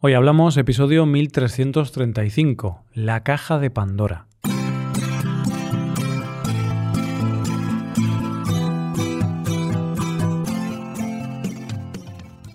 Hoy hablamos episodio 1335, La caja de Pandora.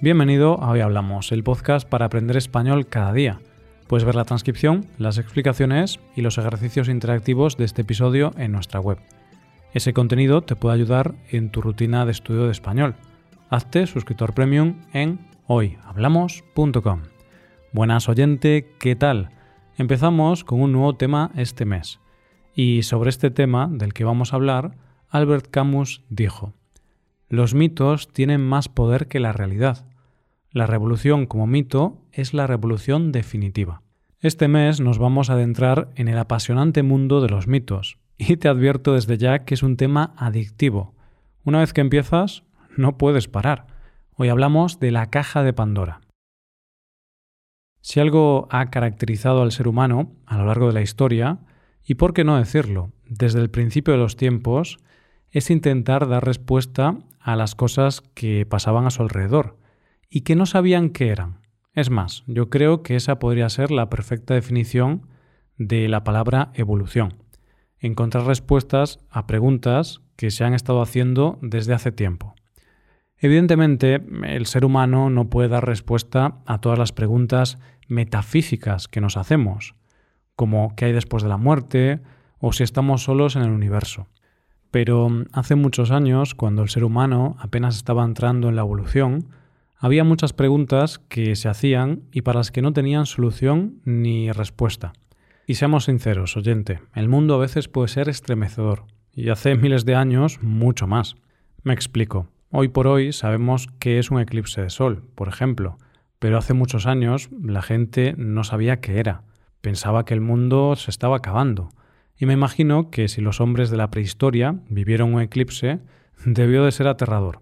Bienvenido a Hoy Hablamos, el podcast para aprender español cada día. Puedes ver la transcripción, las explicaciones y los ejercicios interactivos de este episodio en nuestra web. Ese contenido te puede ayudar en tu rutina de estudio de español. Hazte suscriptor premium en hoyhablamos.com. Buenas oyente, ¿qué tal? Empezamos con un nuevo tema este mes. Y sobre este tema del que vamos a hablar, Albert Camus dijo, Los mitos tienen más poder que la realidad. La revolución como mito es la revolución definitiva. Este mes nos vamos a adentrar en el apasionante mundo de los mitos, y te advierto desde ya que es un tema adictivo. Una vez que empiezas, no puedes parar. Hoy hablamos de la caja de Pandora. Si algo ha caracterizado al ser humano a lo largo de la historia, y por qué no decirlo, desde el principio de los tiempos, es intentar dar respuesta a las cosas que pasaban a su alrededor y que no sabían qué eran. Es más, yo creo que esa podría ser la perfecta definición de la palabra evolución. Encontrar respuestas a preguntas que se han estado haciendo desde hace tiempo. Evidentemente, el ser humano no puede dar respuesta a todas las preguntas metafísicas que nos hacemos, como qué hay después de la muerte o si estamos solos en el universo. Pero hace muchos años, cuando el ser humano apenas estaba entrando en la evolución, había muchas preguntas que se hacían y para las que no tenían solución ni respuesta. Y seamos sinceros, oyente, el mundo a veces puede ser estremecedor, y hace miles de años mucho más. Me explico. Hoy por hoy sabemos qué es un eclipse de sol, por ejemplo, pero hace muchos años la gente no sabía qué era. Pensaba que el mundo se estaba acabando. Y me imagino que si los hombres de la prehistoria vivieron un eclipse, debió de ser aterrador.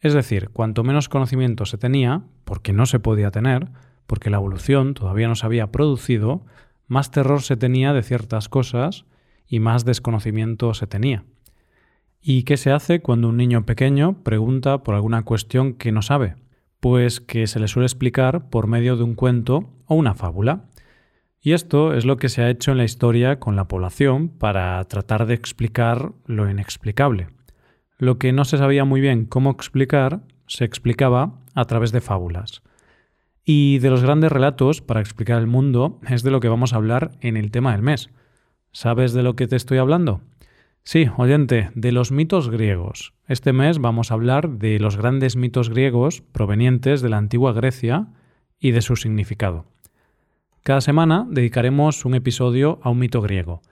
Es decir, cuanto menos conocimiento se tenía, porque no se podía tener, porque la evolución todavía no se había producido, más terror se tenía de ciertas cosas y más desconocimiento se tenía. ¿Y qué se hace cuando un niño pequeño pregunta por alguna cuestión que no sabe? Pues que se le suele explicar por medio de un cuento o una fábula. Y esto es lo que se ha hecho en la historia con la población para tratar de explicar lo inexplicable. Lo que no se sabía muy bien cómo explicar se explicaba a través de fábulas. Y de los grandes relatos para explicar el mundo es de lo que vamos a hablar en el tema del mes. ¿Sabes de lo que te estoy hablando? Sí, oyente, de los mitos griegos. Este mes vamos a hablar de los grandes mitos griegos provenientes de la antigua Grecia y de su significado. Cada semana dedicaremos un episodio a un mito griego,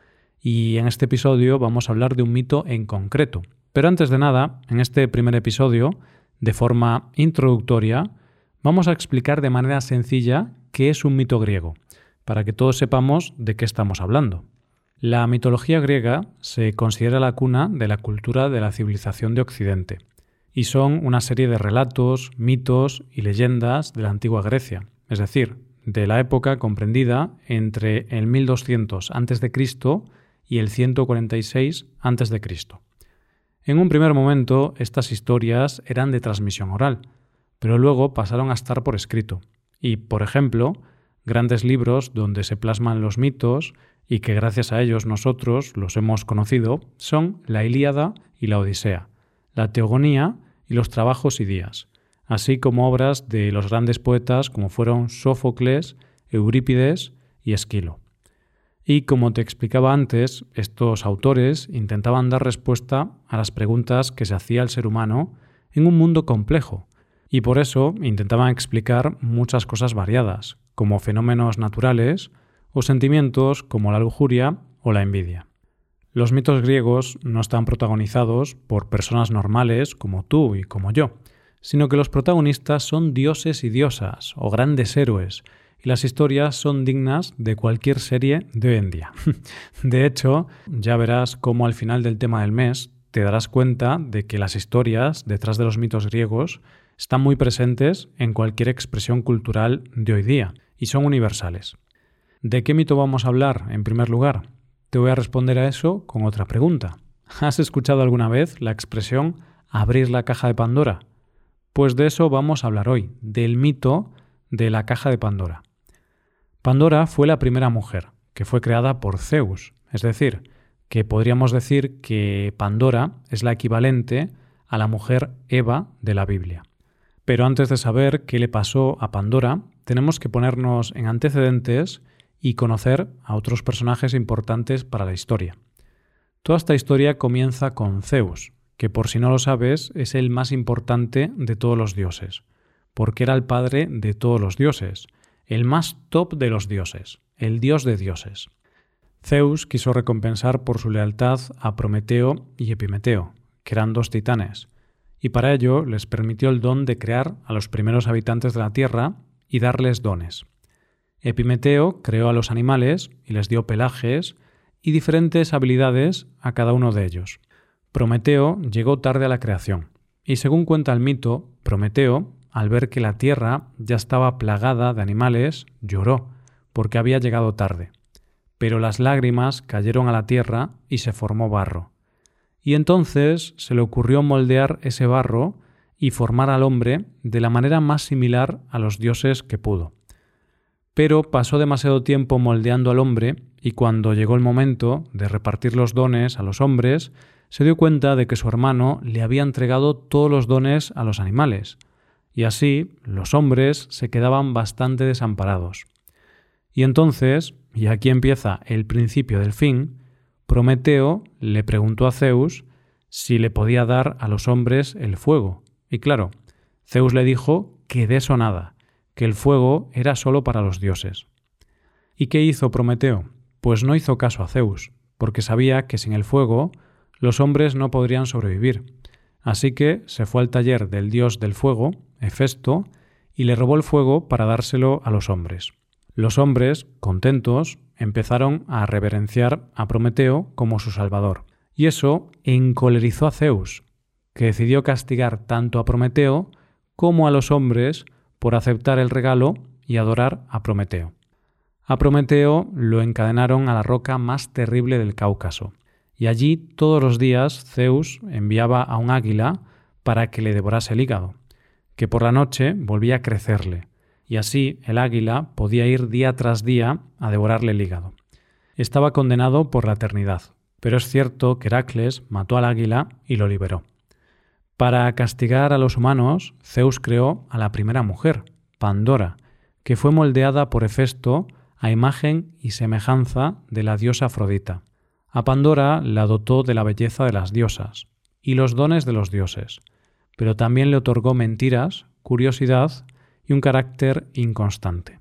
y en este episodio vamos a hablar de un mito en concreto, pero antes de nada, en este primer episodio, de forma introductoria, vamos a explicar de manera sencilla qué es un mito griego, para que todos sepamos de qué estamos hablando. La mitología griega se considera la cuna de la cultura de la civilización de Occidente, y son una serie de relatos, mitos y leyendas de la antigua Grecia, es decir, de la época comprendida entre el 1200 a.C. y el 146 a.C. En un primer momento, estas historias eran de transmisión oral, pero luego pasaron a estar por escrito. Y, por ejemplo, grandes libros donde se plasman los mitos y que gracias a ellos nosotros los hemos conocido son la Ilíada y la Odisea, la Teogonía y los Trabajos y Días, así como obras de los grandes poetas como fueron Sófocles, Eurípides y Esquilo. Y como te explicaba antes, estos autores intentaban dar respuesta a las preguntas que se hacía el ser humano en un mundo complejo, y por eso intentaban explicar muchas cosas variadas, como fenómenos naturales o sentimientos como la lujuria o la envidia. Los mitos griegos no están protagonizados por personas normales como tú y como yo, sino que los protagonistas son dioses y diosas o grandes héroes y las historias son dignas de cualquier serie de hoy en día. De hecho, ya verás cómo al final del tema del mes te darás cuenta de que las historias detrás de los mitos griegos están muy presentes en cualquier expresión cultural de hoy día y son universales. ¿De qué mito vamos a hablar en primer lugar? Te voy a responder a eso con otra pregunta. ¿Has escuchado alguna vez la expresión abrir la caja de Pandora? Pues de eso vamos a hablar hoy, del mito de la caja de Pandora. Pandora fue la primera mujer, que fue creada por Zeus, es decir, que podríamos decir que Pandora es la equivalente a la mujer Eva de la Biblia. Pero antes de saber qué le pasó a Pandora, tenemos que ponernos en antecedentes y conocer a otros personajes importantes para la historia. Toda esta historia comienza con Zeus, que por si no lo sabes es el más importante de todos los dioses, porque era el padre de todos los dioses, el más top de los dioses, el dios de dioses. Zeus quiso recompensar por su lealtad a Prometeo y Epimeteo, que eran dos titanes, y para ello les permitió el don de crear a los primeros habitantes de la tierra y darles dones. Epimeteo creó a los animales y les dio pelajes y diferentes habilidades a cada uno de ellos. Prometeo llegó tarde a la creación, y según cuenta el mito, Prometeo, al ver que la tierra ya estaba plagada de animales, lloró, porque había llegado tarde. Pero las lágrimas cayeron a la tierra y se formó barro. Y entonces se le ocurrió moldear ese barro y formar al hombre de la manera más similar a los dioses que pudo. Pero pasó demasiado tiempo moldeando al hombre y cuando llegó el momento de repartir los dones a los hombres, se dio cuenta de que su hermano le había entregado todos los dones a los animales, y así los hombres se quedaban bastante desamparados. Y entonces, y aquí empieza el principio del fin, Prometeo le preguntó a Zeus si le podía dar a los hombres el fuego. Y claro, Zeus le dijo que de eso nada, que el fuego era solo para los dioses. ¿Y qué hizo Prometeo? Pues no hizo caso a Zeus, porque sabía que sin el fuego los hombres no podrían sobrevivir. Así que se fue al taller del dios del fuego, Hefesto, y le robó el fuego para dárselo a los hombres. Los hombres, contentos, empezaron a reverenciar a Prometeo como su salvador. Y eso encolerizó a Zeus, que decidió castigar tanto a Prometeo como a los hombres por aceptar el regalo y adorar a Prometeo. A Prometeo lo encadenaron a la roca más terrible del Cáucaso, y allí todos los días Zeus enviaba a un águila para que le devorase el hígado, que por la noche volvía a crecerle, y así el águila podía ir día tras día a devorarle el hígado. Estaba condenado por la eternidad, pero es cierto que Heracles mató al águila y lo liberó. Para castigar a los humanos, Zeus creó a la primera mujer, Pandora, que fue moldeada por Hefesto a imagen y semejanza de la diosa Afrodita. A Pandora la dotó de la belleza de las diosas y los dones de los dioses, pero también le otorgó mentiras, curiosidad y un carácter inconstante.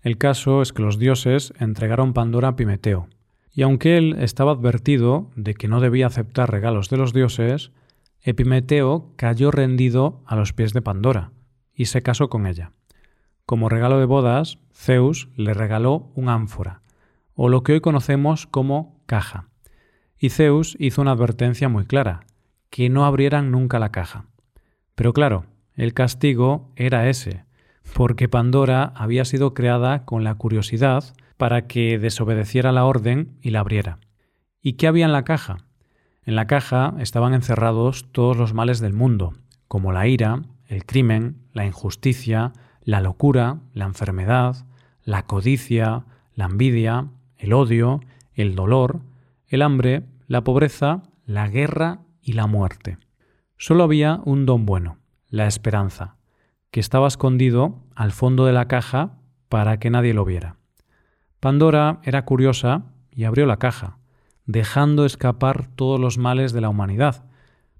El caso es que los dioses entregaron Pandora a Pimeteo, y aunque él estaba advertido de que no debía aceptar regalos de los dioses, Epimeteo cayó rendido a los pies de Pandora y se casó con ella. Como regalo de bodas, Zeus le regaló un ánfora, o lo que hoy conocemos como caja. Y Zeus hizo una advertencia muy clara, que no abrieran nunca la caja. Pero claro, el castigo era ese, porque Pandora había sido creada con la curiosidad para que desobedeciera la orden y la abriera. ¿Y qué había en la caja? En la caja estaban encerrados todos los males del mundo, como la ira, el crimen, la injusticia, la locura, la enfermedad, la codicia, la envidia, el odio, el dolor, el hambre, la pobreza, la guerra y la muerte. Solo había un don bueno, la esperanza, que estaba escondido al fondo de la caja para que nadie lo viera. Pandora era curiosa y abrió la caja, dejando escapar todos los males de la humanidad,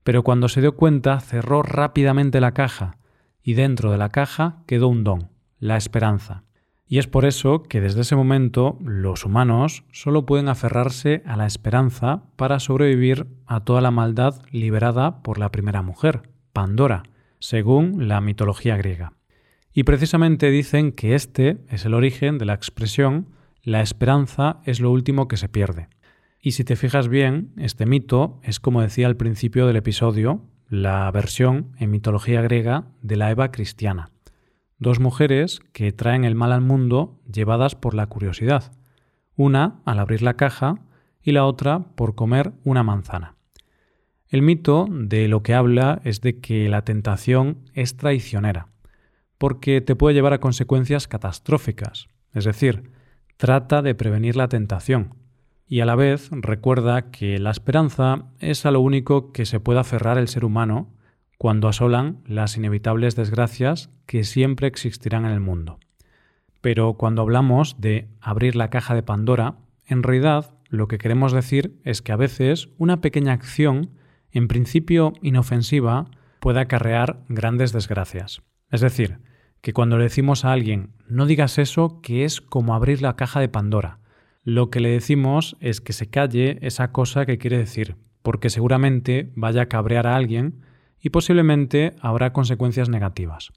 pero cuando se dio cuenta cerró rápidamente la caja, y dentro de la caja quedó un don, la esperanza. Y es por eso que desde ese momento los humanos solo pueden aferrarse a la esperanza para sobrevivir a toda la maldad liberada por la primera mujer, Pandora, según la mitología griega. Y precisamente dicen que este es el origen de la expresión la esperanza es lo último que se pierde. Y si te fijas bien, este mito es como decía al principio del episodio, la versión en mitología griega de la Eva cristiana. Dos mujeres que traen el mal al mundo llevadas por la curiosidad. Una al abrir la caja y la otra por comer una manzana. El mito de lo que habla es de que la tentación es traicionera, porque te puede llevar a consecuencias catastróficas. Es decir, trata de prevenir la tentación. Y a la vez recuerda que la esperanza es a lo único que se puede aferrar el ser humano cuando asolan las inevitables desgracias que siempre existirán en el mundo. Pero cuando hablamos de abrir la caja de Pandora, en realidad lo que queremos decir es que a veces una pequeña acción, en principio inofensiva, puede acarrear grandes desgracias. Es decir, que cuando le decimos a alguien no digas eso, que es como abrir la caja de Pandora, lo que le decimos es que se calle esa cosa que quiere decir, porque seguramente vaya a cabrear a alguien y posiblemente habrá consecuencias negativas.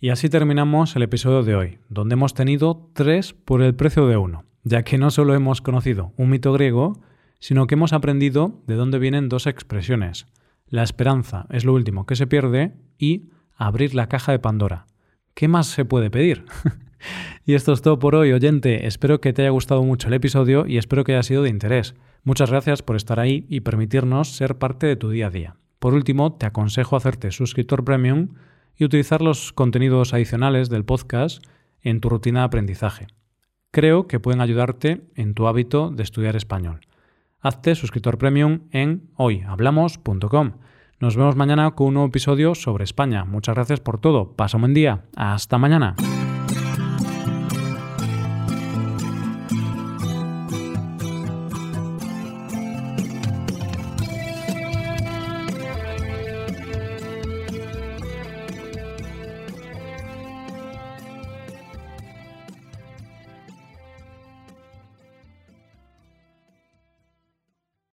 Y así terminamos el episodio de hoy, donde hemos tenido tres por el precio de uno, ya que no solo hemos conocido un mito griego, sino que hemos aprendido de dónde vienen dos expresiones. La esperanza es lo último que se pierde y abrir la caja de Pandora. ¿Qué más se puede pedir? y esto es todo por hoy, oyente. Espero que te haya gustado mucho el episodio y espero que haya sido de interés. Muchas gracias por estar ahí y permitirnos ser parte de tu día a día. Por último, te aconsejo hacerte suscriptor premium y utilizar los contenidos adicionales del podcast en tu rutina de aprendizaje. Creo que pueden ayudarte en tu hábito de estudiar español. Hazte suscriptor premium en hoyhablamos.com. Nos vemos mañana con un nuevo episodio sobre España. Muchas gracias por todo. Pasa un buen día. Hasta mañana.